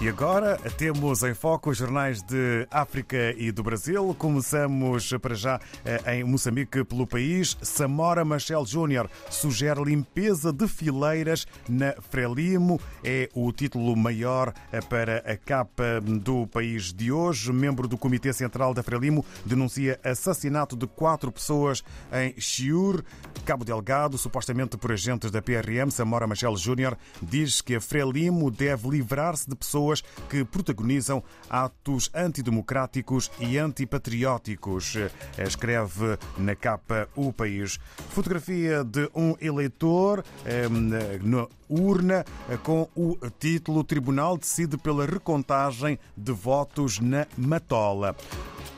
E agora temos em foco os jornais de África e do Brasil. Começamos para já eh, em Moçambique pelo país. Samora Machel Júnior sugere limpeza de fileiras na Frelimo. É o título maior eh, para a capa do país de hoje. Membro do Comitê Central da Frelimo denuncia assassinato de quatro pessoas em Chiur, Cabo Delgado, supostamente por agentes da PRM. Samora Machel Júnior diz que a Frelimo deve livrar-se de pessoas que protagonizam atos antidemocráticos e antipatrióticos. Escreve na capa o país. Fotografia de um eleitor na urna com o título Tribunal decide pela recontagem de votos na Matola.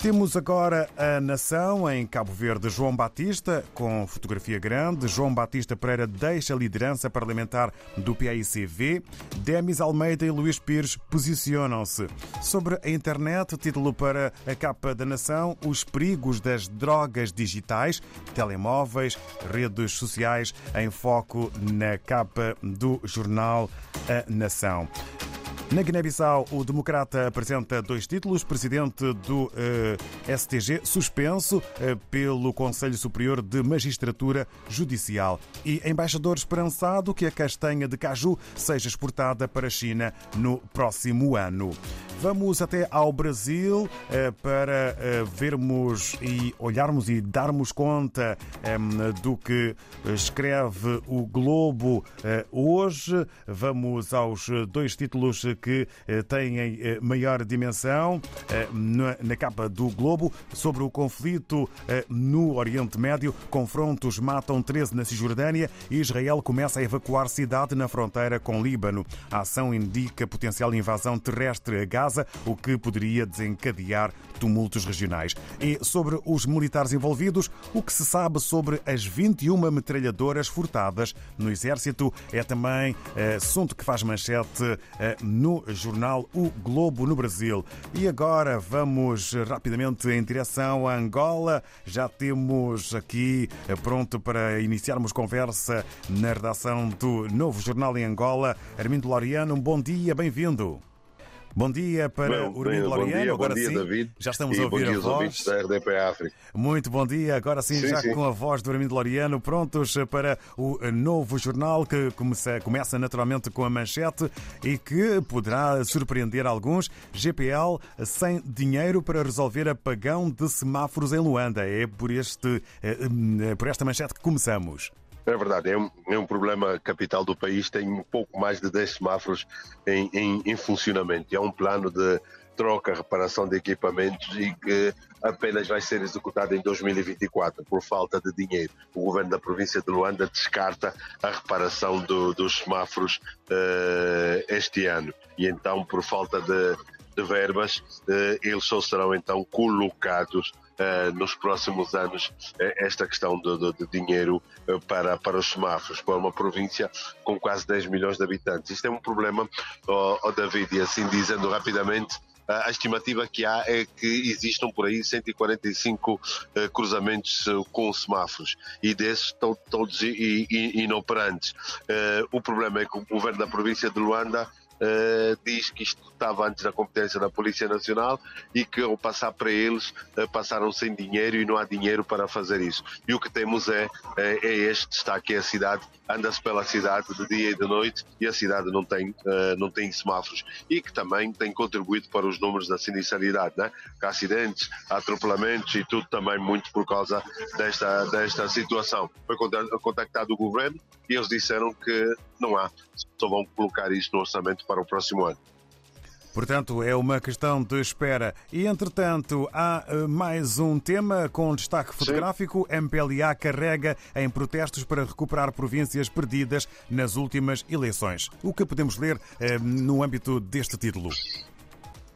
Temos agora a nação em Cabo Verde. João Batista, com fotografia grande. João Batista Pereira deixa a liderança parlamentar do PAICV. Demis Almeida e Luís Pires posicionam-se. Sobre a internet, título para a capa da nação: Os perigos das drogas digitais, telemóveis, redes sociais, em foco na capa do jornal A Nação. Na Guiné-Bissau, o democrata apresenta dois títulos. Presidente do eh, STG, suspenso eh, pelo Conselho Superior de Magistratura Judicial. E embaixador esperançado que a castanha de caju seja exportada para a China no próximo ano. Vamos até ao Brasil eh, para vermos e olharmos e darmos conta do que escreve o Globo hoje. Vamos aos dois títulos que eh, têm eh, maior dimensão eh, na capa do Globo sobre o conflito no Oriente Médio. Confrontos matam 13 na Cisjordânia e Israel começa a evacuar cidade na fronteira com Líbano. A ação indica potencial invasão terrestre a Gaza, o que poderia desencadear tumultos regionais. E sobre os militares envolvidos, o que se sabe sobre as 21 metralhadoras furtadas no Exército é também assunto que faz manchete no jornal O Globo no Brasil. E agora vamos rapidamente em direção a Angola. Já temos aqui eh, pronto para iniciarmos conversa na redação do novo jornal em Angola. Armindo Loriano, um bom dia, bem-vindo. Bom dia para o Urmindo Loriano. Agora dia, sim, David. já estamos a ouvir a voz. Da RDP África. Muito bom dia. Agora sim, sim já sim. com a voz do Urmindo Loriano, prontos para o novo jornal que começa, começa naturalmente com a manchete e que poderá surpreender alguns. GPL sem dinheiro para resolver apagão de semáforos em Luanda. É por, este, eh, eh, por esta manchete que começamos. É verdade, é um, é um, problema capital do país, tem um pouco mais de 10 semáforos em, em, em funcionamento. É um plano de troca, reparação de equipamentos e que apenas vai ser executado em 2024 por falta de dinheiro. O governo da província de Luanda descarta a reparação do, dos semáforos uh, este ano e então por falta de, de verbas uh, eles só serão então colocados nos próximos anos uh, esta questão de, de, de dinheiro uh, para, para os semáforos, para uma província com quase 10 milhões de habitantes. Isto é um problema, oh, oh David, e assim dizendo rapidamente, a estimativa que há é que existam por aí 145 uh, cruzamentos com semáforos e desses estão todos inoperantes. O problema é que o governo da província de Luanda Uh, diz que isto estava antes da competência da Polícia Nacional e que ao passar para eles uh, passaram sem dinheiro e não há dinheiro para fazer isso. E o que temos é, é, é este, está aqui a cidade, anda-se pela cidade de dia e de noite e a cidade não tem, uh, não tem semáforos e que também tem contribuído para os números da sinistralidade, né? que há acidentes, há atropelamentos e tudo também muito por causa desta, desta situação. Foi contactado o governo e eles disseram que não há, só vão colocar isto no orçamento para o próximo ano. Portanto, é uma questão de espera. E, entretanto, há eh, mais um tema com destaque fotográfico. Sim. MPLA carrega em protestos para recuperar províncias perdidas nas últimas eleições. O que podemos ler eh, no âmbito deste título?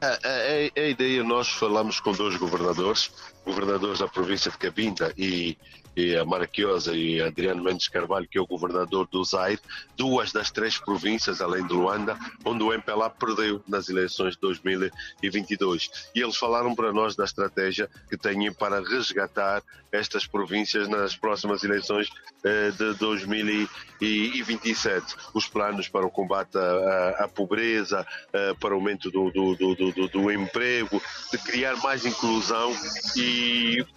A, a, a, ideia, nós falamos com dois governadores, governadores da província de Cabinda e e a Maraquiosa e Adriano Mendes Carvalho, que é o governador do Zaire, duas das três províncias, além de Luanda, onde o MPLA perdeu nas eleições de 2022. E eles falaram para nós da estratégia que têm para resgatar estas províncias nas próximas eleições eh, de 2027. Os planos para o combate à, à pobreza, eh, para o aumento do, do, do, do, do emprego, de criar mais inclusão e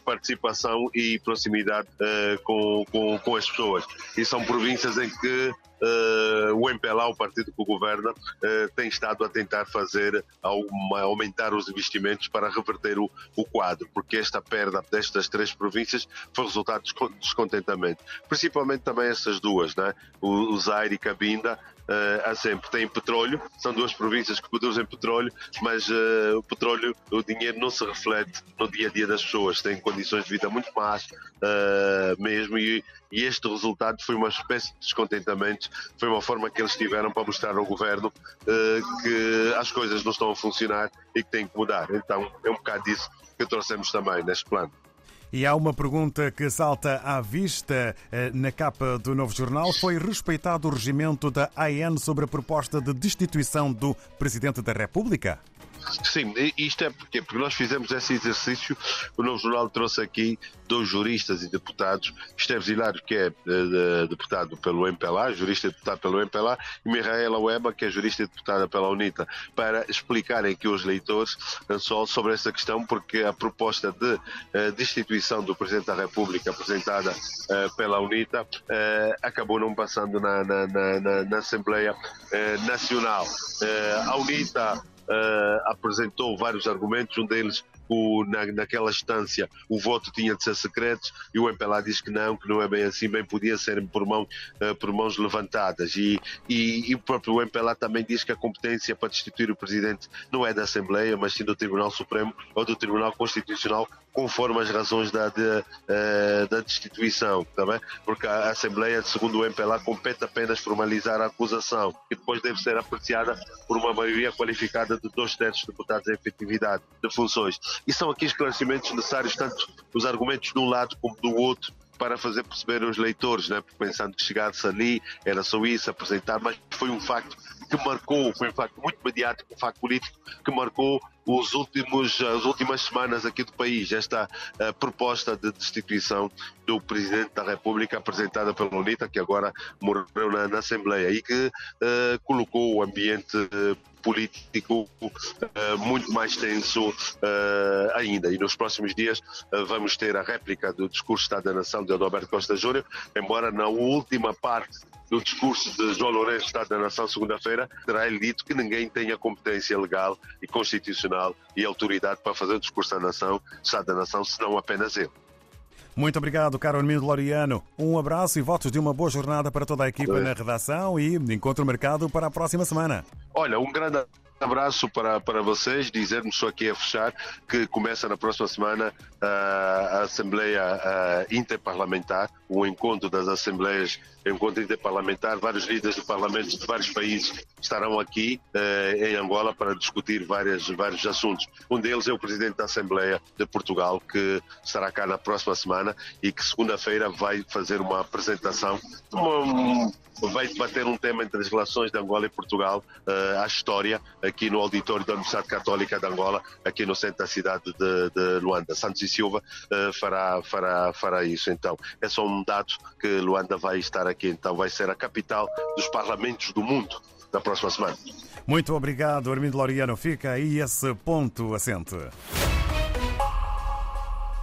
participação e proximidade uh, com, com, com, as pessoas. E são províncias em que uh, o MPLA, o partido que governa, uh, tem estado a tentar fazer, aumentar os investimentos para reverter o, o quadro, porque esta perda destas três províncias foi resultado de descontentamento. Principalmente também essas duas, né? o, o Zaire e Cabinda, há sempre. Tem petróleo, são duas províncias que produzem petróleo, mas uh, o petróleo, o dinheiro não se reflete no dia a dia das pessoas, têm condições de vida muito más uh, mesmo, e, e, este resultado foi uma espécie de descontentamento, foi uma forma que eles tiveram para mostrar ao governo que as coisas não estão a funcionar e que têm que mudar. Então é um bocado disso que trouxemos também neste plano. E há uma pergunta que salta à vista eh, na capa do novo jornal. Foi respeitado o regimento da AN sobre a proposta de destituição do Presidente da República? Sim, isto é porque, porque nós fizemos esse exercício. O Novo Jornal trouxe aqui dois juristas e deputados, Esteves Hilário, que é uh, deputado pelo MPLA, jurista e deputado pelo MPLA, e Mihaela Weba, que é jurista e deputada pela UNITA, para explicarem aqui aos leitores uh, só sobre essa questão, porque a proposta de uh, destituição do Presidente da República apresentada pela UNITA acabou não passando na, na, na, na Assembleia Nacional. a UNITA uh, apresentou vários argumentos, um deles o, na, naquela instância o voto tinha de ser secreto e o MPLA diz que não, que não é bem assim, bem podia ser por, mão, uh, por mãos levantadas. E, e, e, o próprio MPLA também diz que a competência para destituir o presidente não é da Assembleia, mas sim do Tribunal Supremo ou do Tribunal Constitucional, conforme as razões da, de, uh, da destituição, tá bem? porque a Assembleia, segundo o MPLA, compete apenas formalizar a acusação, que depois deve ser apreciada por uma maioria qualificada de dois terços de deputados em efetividade de funções. E são aqui esclarecimentos necessários, tanto os argumentos de um lado como do outro, para fazer perceber aos leitores, né? pensando que chegasse ali era só isso, apresentar, mas foi um facto que marcou, foi um facto muito mediático, um facto político que marcou os últimos, as últimas semanas aqui do país, esta uh, proposta de destituição do Presidente da República apresentada pela UNITA, que agora morreu na, na Assembleia e que uh, colocou o ambiente uh, político uh, muito mais tenso uh, ainda. E nos próximos dias uh, vamos ter a réplica do discurso Estado da Nação de Adalberto Costa Júnior, embora na última parte do discurso de João Lourenço, Estado da Nação, segunda-feira, terá ele dito que ninguém tem a competência legal e constitucional e autoridade para fazer o discurso da Nação, Estado da Nação, senão apenas ele. Muito obrigado, caro Armindo Loriano. Um abraço e votos de uma boa jornada para toda a equipa na redação e encontro marcado para a próxima semana. Olha, um grande abraço para, para vocês, dizer-nos só aqui a fechar que começa na próxima semana uh, a Assembleia uh, Interparlamentar, o encontro das Assembleias, encontro interparlamentar, vários líderes de parlamentos de vários países estarão aqui uh, em Angola para discutir várias, vários assuntos. Um deles é o Presidente da Assembleia de Portugal, que estará cá na próxima semana e que segunda-feira vai fazer uma apresentação, uma, vai debater um tema entre as relações de Angola e Portugal, a história, aqui no auditório da Universidade Católica de Angola, aqui no centro da cidade de, de Luanda. Santos e Silva uh, fará, fará, fará isso. Então, é só um dado que Luanda vai estar aqui. Então, vai ser a capital dos parlamentos do mundo na próxima semana. Muito obrigado, Armindo Loriano. Fica aí esse ponto assente.